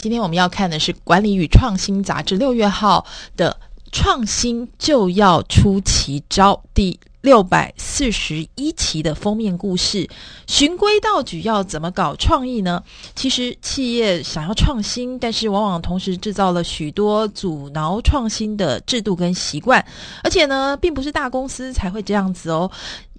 今天我们要看的是《管理与创新》杂志六月号的“创新就要出奇招”第六百四十一期的封面故事。循规蹈矩要怎么搞创意呢？其实企业想要创新，但是往往同时制造了许多阻挠创新的制度跟习惯，而且呢，并不是大公司才会这样子哦。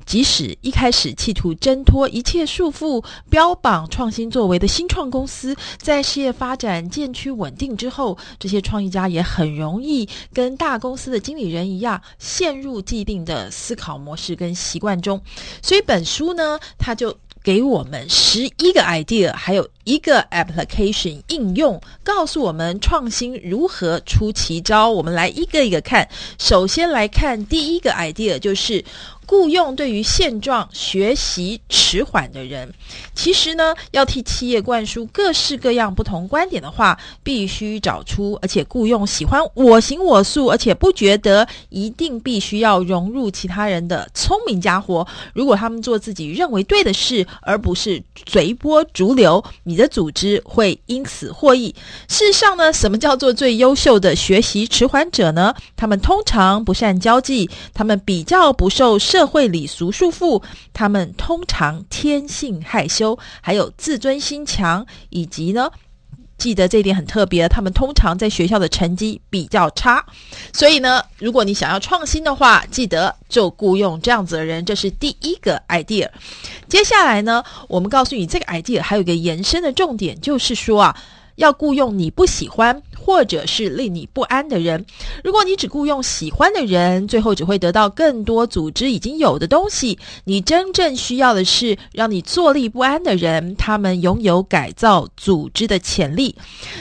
即使一开始企图挣脱一切束缚、标榜创新作为的新创公司，在事业发展渐趋稳定之后，这些创意家也很容易跟大公司的经理人一样，陷入既定的思考模式跟习惯中。所以本书呢，它就给我们十一个 idea，还有一个 application 应用，告诉我们创新如何出奇招。我们来一个一个看。首先来看第一个 idea，就是。雇佣对于现状学习迟缓的人，其实呢，要替企业灌输各式各样不同观点的话，必须找出而且雇佣喜欢我行我素，而且不觉得一定必须要融入其他人的聪明家伙。如果他们做自己认为对的事，而不是随波逐流，你的组织会因此获益。事实上呢，什么叫做最优秀的学习迟缓者呢？他们通常不善交际，他们比较不受社社会礼俗束缚，他们通常天性害羞，还有自尊心强，以及呢，记得这一点很特别，他们通常在学校的成绩比较差。所以呢，如果你想要创新的话，记得就雇佣这样子的人，这是第一个 idea。接下来呢，我们告诉你这个 idea 还有一个延伸的重点，就是说啊，要雇佣你不喜欢。或者是令你不安的人，如果你只雇佣喜欢的人，最后只会得到更多组织已经有的东西。你真正需要的是让你坐立不安的人，他们拥有改造组织的潜力。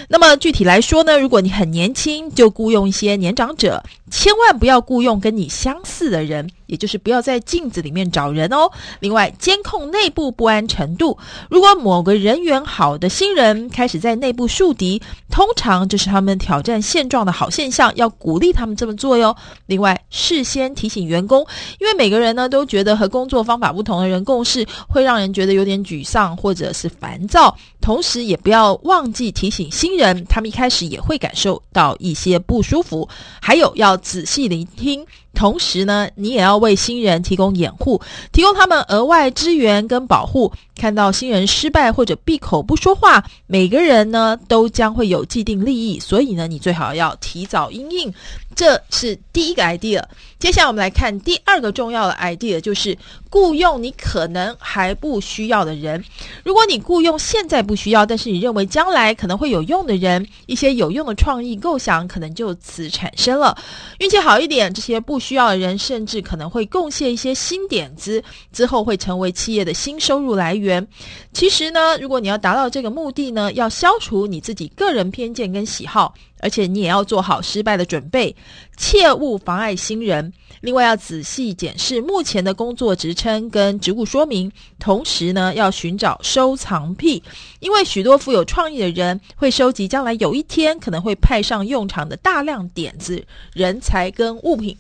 那么具体来说呢，如果你很年轻，就雇佣一些年长者，千万不要雇佣跟你相似的人。也就是不要在镜子里面找人哦。另外，监控内部不安程度。如果某个人缘好的新人开始在内部树敌，通常这是他们挑战现状的好现象，要鼓励他们这么做哟。另外，事先提醒员工，因为每个人呢都觉得和工作方法不同的人共事会让人觉得有点沮丧或者是烦躁。同时，也不要忘记提醒新人，他们一开始也会感受到一些不舒服。还有，要仔细聆听。同时呢，你也要为新人提供掩护，提供他们额外支援跟保护。看到新人失败或者闭口不说话，每个人呢都将会有既定利益，所以呢，你最好要提早应应。这是第一个 idea。接下来我们来看第二个重要的 idea，就是雇佣你可能还不需要的人。如果你雇佣现在不需要，但是你认为将来可能会有用的人，一些有用的创意构想可能就此产生了。运气好一点，这些不需要的人甚至可能会贡献一些新点子，之后会成为企业的新收入来源。其实呢，如果你要达到这个目的呢，要消除你自己个人偏见跟喜好。而且你也要做好失败的准备，切勿妨碍新人。另外，要仔细检视目前的工作职称跟职务说明，同时呢，要寻找收藏癖，因为许多富有创意的人会收集将来有一天可能会派上用场的大量点子、人才跟物品。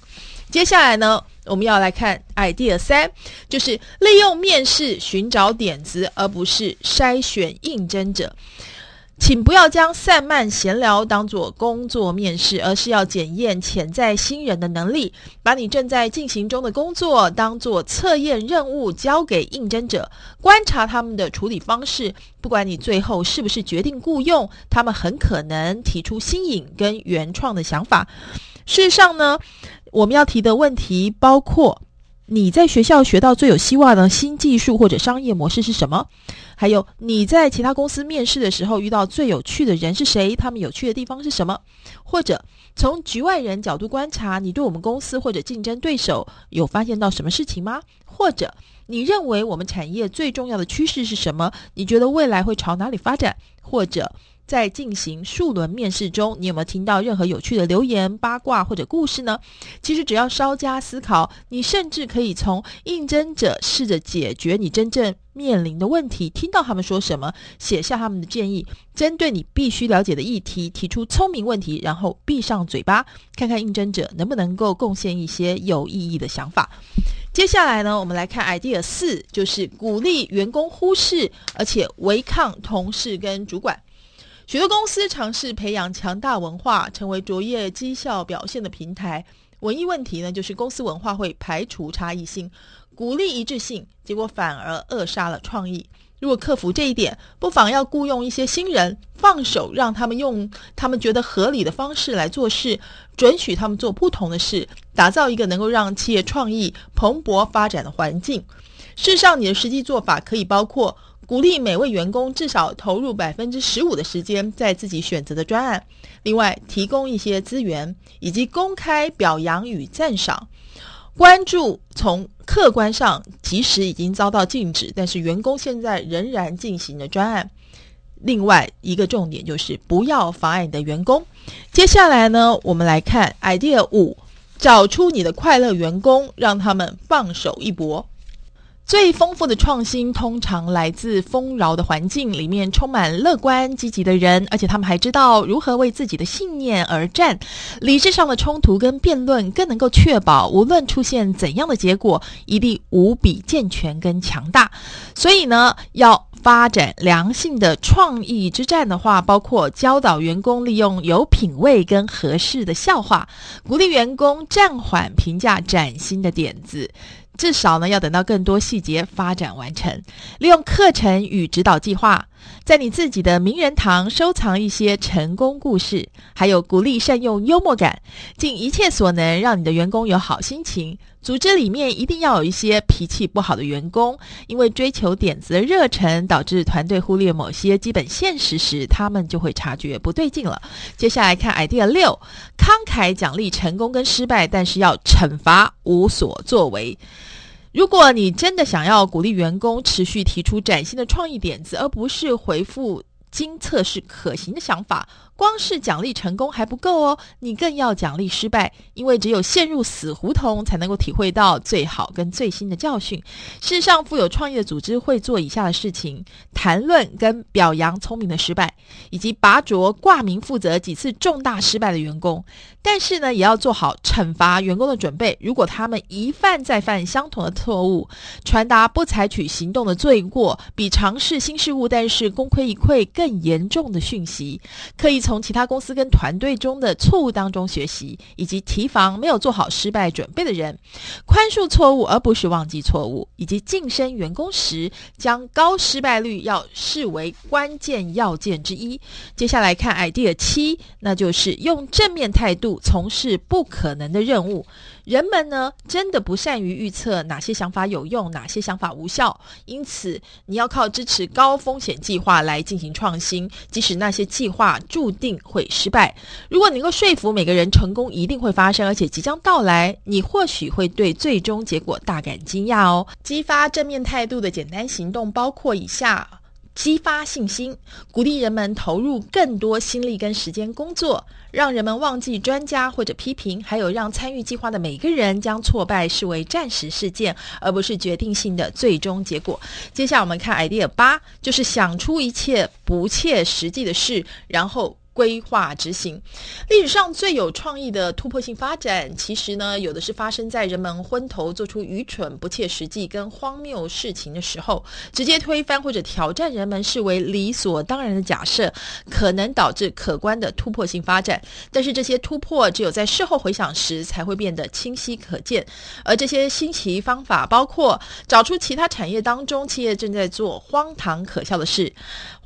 接下来呢，我们要来看 idea 三，就是利用面试寻找点子，而不是筛选应征者。请不要将散漫闲聊当作工作面试，而是要检验潜在新人的能力。把你正在进行中的工作当作测验任务交给应征者，观察他们的处理方式。不管你最后是不是决定雇佣，他们很可能提出新颖跟原创的想法。事实上呢，我们要提的问题包括。你在学校学到最有希望的新技术或者商业模式是什么？还有你在其他公司面试的时候遇到最有趣的人是谁？他们有趣的地方是什么？或者从局外人角度观察，你对我们公司或者竞争对手有发现到什么事情吗？或者你认为我们产业最重要的趋势是什么？你觉得未来会朝哪里发展？或者？在进行数轮面试中，你有没有听到任何有趣的留言、八卦或者故事呢？其实只要稍加思考，你甚至可以从应征者试着解决你真正面临的问题，听到他们说什么，写下他们的建议，针对你必须了解的议题提出聪明问题，然后闭上嘴巴，看看应征者能不能够贡献一些有意义的想法。接下来呢，我们来看 idea 四，就是鼓励员工忽视而且违抗同事跟主管。许多公司尝试培养强大文化，成为卓越绩效表现的平台。唯一问题呢，就是公司文化会排除差异性，鼓励一致性，结果反而扼杀了创意。如果克服这一点，不妨要雇佣一些新人，放手让他们用他们觉得合理的方式来做事，准许他们做不同的事，打造一个能够让企业创意蓬勃发展的环境。事实上，你的实际做法可以包括鼓励每位员工至少投入百分之十五的时间在自己选择的专案，另外提供一些资源，以及公开表扬与赞赏。关注从客观上，即使已经遭到禁止，但是员工现在仍然进行的专案。另外一个重点就是不要妨碍你的员工。接下来呢，我们来看 idea 五，找出你的快乐员工，让他们放手一搏。最丰富的创新通常来自丰饶的环境，里面充满乐观积极的人，而且他们还知道如何为自己的信念而战。理智上的冲突跟辩论更能够确保，无论出现怎样的结果，一定无比健全跟强大。所以呢，要发展良性的创意之战的话，包括教导员工利用有品味跟合适的笑话，鼓励员工暂缓评价崭新的点子。至少呢，要等到更多细节发展完成。利用课程与指导计划，在你自己的名人堂收藏一些成功故事，还有鼓励善用幽默感，尽一切所能让你的员工有好心情。组织里面一定要有一些脾气不好的员工，因为追求点子的热忱导致团队忽略某些基本现实时，他们就会察觉不对劲了。接下来看 idea 六，慷慨奖励成功跟失败，但是要惩罚无所作为。如果你真的想要鼓励员工持续提出崭新的创意点子，而不是回复经测试可行的想法。光是奖励成功还不够哦，你更要奖励失败，因为只有陷入死胡同，才能够体会到最好跟最新的教训。事实上，富有创意的组织会做以下的事情：谈论跟表扬聪明的失败，以及拔擢挂名负责几次重大失败的员工。但是呢，也要做好惩罚员工的准备。如果他们一犯再犯相同的错误，传达不采取行动的罪过，比尝试新事物但是功亏一篑更严重的讯息，可以。从其他公司跟团队中的错误当中学习，以及提防没有做好失败准备的人，宽恕错误而不是忘记错误，以及晋升员工时将高失败率要视为关键要件之一。接下来看 idea 七，那就是用正面态度从事不可能的任务。人们呢，真的不善于预测哪些想法有用，哪些想法无效，因此你要靠支持高风险计划来进行创新，即使那些计划注定会失败。如果能够说服每个人成功一定会发生，而且即将到来，你或许会对最终结果大感惊讶哦。激发正面态度的简单行动包括以下。激发信心，鼓励人们投入更多心力跟时间工作，让人们忘记专家或者批评，还有让参与计划的每个人将挫败视为暂时事件，而不是决定性的最终结果。接下来我们看 idea 八，就是想出一切不切实际的事，然后。规划执行，历史上最有创意的突破性发展，其实呢，有的是发生在人们昏头做出愚蠢、不切实际跟荒谬事情的时候，直接推翻或者挑战人们视为理所当然的假设，可能导致可观的突破性发展。但是这些突破只有在事后回想时才会变得清晰可见，而这些新奇方法包括找出其他产业当中企业正在做荒唐可笑的事。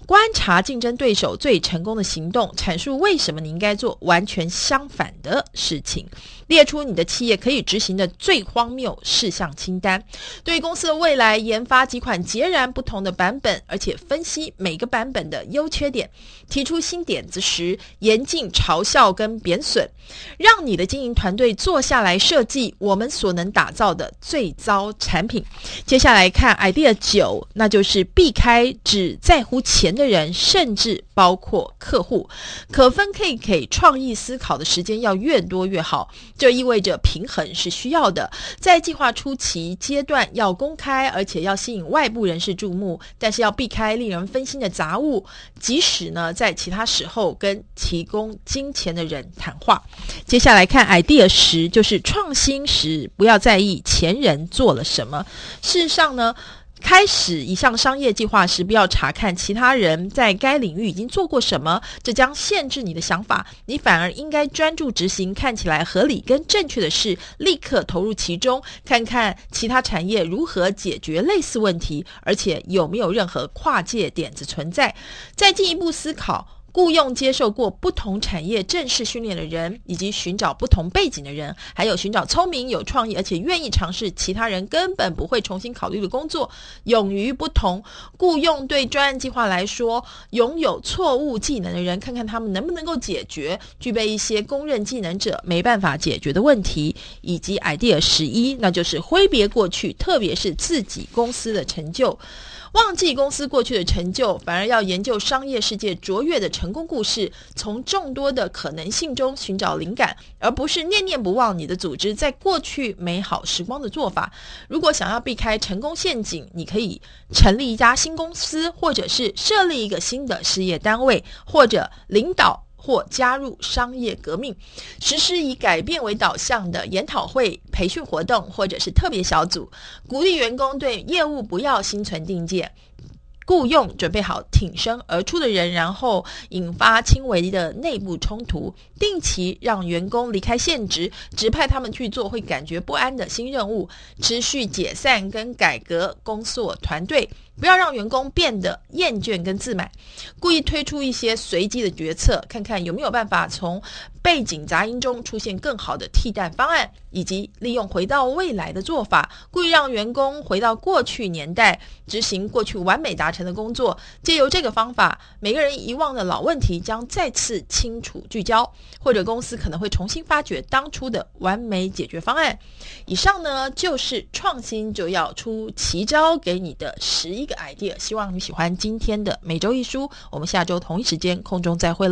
观察竞争对手最成功的行动，阐述为什么你应该做完全相反的事情，列出你的企业可以执行的最荒谬事项清单。对公司的未来，研发几款截然不同的版本，而且分析每个版本的优缺点。提出新点子时，严禁嘲笑跟贬损。让你的经营团队坐下来设计我们所能打造的最糟产品。接下来看 idea 九，那就是避开只在乎钱的人，甚至包括客户，可分 K 给创意思考的时间要越多越好。这意味着平衡是需要的，在计划初期阶段要公开，而且要吸引外部人士注目，但是要避开令人分心的杂物。即使呢，在其他时候跟提供金钱的人谈话。接下来看 idea 十，就是创新时不要在意前人做了什么。事实上呢。开始一项商业计划时，不要查看其他人在该领域已经做过什么，这将限制你的想法。你反而应该专注执行看起来合理跟正确的事，立刻投入其中，看看其他产业如何解决类似问题，而且有没有任何跨界点子存在，再进一步思考。雇佣接受过不同产业正式训练的人，以及寻找不同背景的人，还有寻找聪明、有创意而且愿意尝试其他人根本不会重新考虑的工作。勇于不同，雇佣对专案计划来说，拥有错误技能的人，看看他们能不能够解决具备一些公认技能者没办法解决的问题。以及 idea 十一，那就是挥别过去，特别是自己公司的成就。忘记公司过去的成就，反而要研究商业世界卓越的成成功故事，从众多的可能性中寻找灵感，而不是念念不忘你的组织在过去美好时光的做法。如果想要避开成功陷阱，你可以成立一家新公司，或者是设立一个新的事业单位，或者领导。或加入商业革命，实施以改变为导向的研讨会、培训活动，或者是特别小组，鼓励员工对业务不要心存定见。雇佣准备好挺身而出的人，然后引发轻微的内部冲突，定期让员工离开现职，指派他们去做会感觉不安的新任务，持续解散跟改革工作团队，不要让员工变得厌倦跟自满，故意推出一些随机的决策，看看有没有办法从背景杂音中出现更好的替代方案，以及利用回到未来的做法，故意让员工回到过去年代，执行过去完美达成的工作。借由这个方法，每个人遗忘的老问题将再次清楚聚焦，或者公司可能会重新发掘当初的完美解决方案。以上呢，就是创新就要出奇招给你的十一个 idea。希望你喜欢今天的每周一书，我们下周同一时间空中再会喽。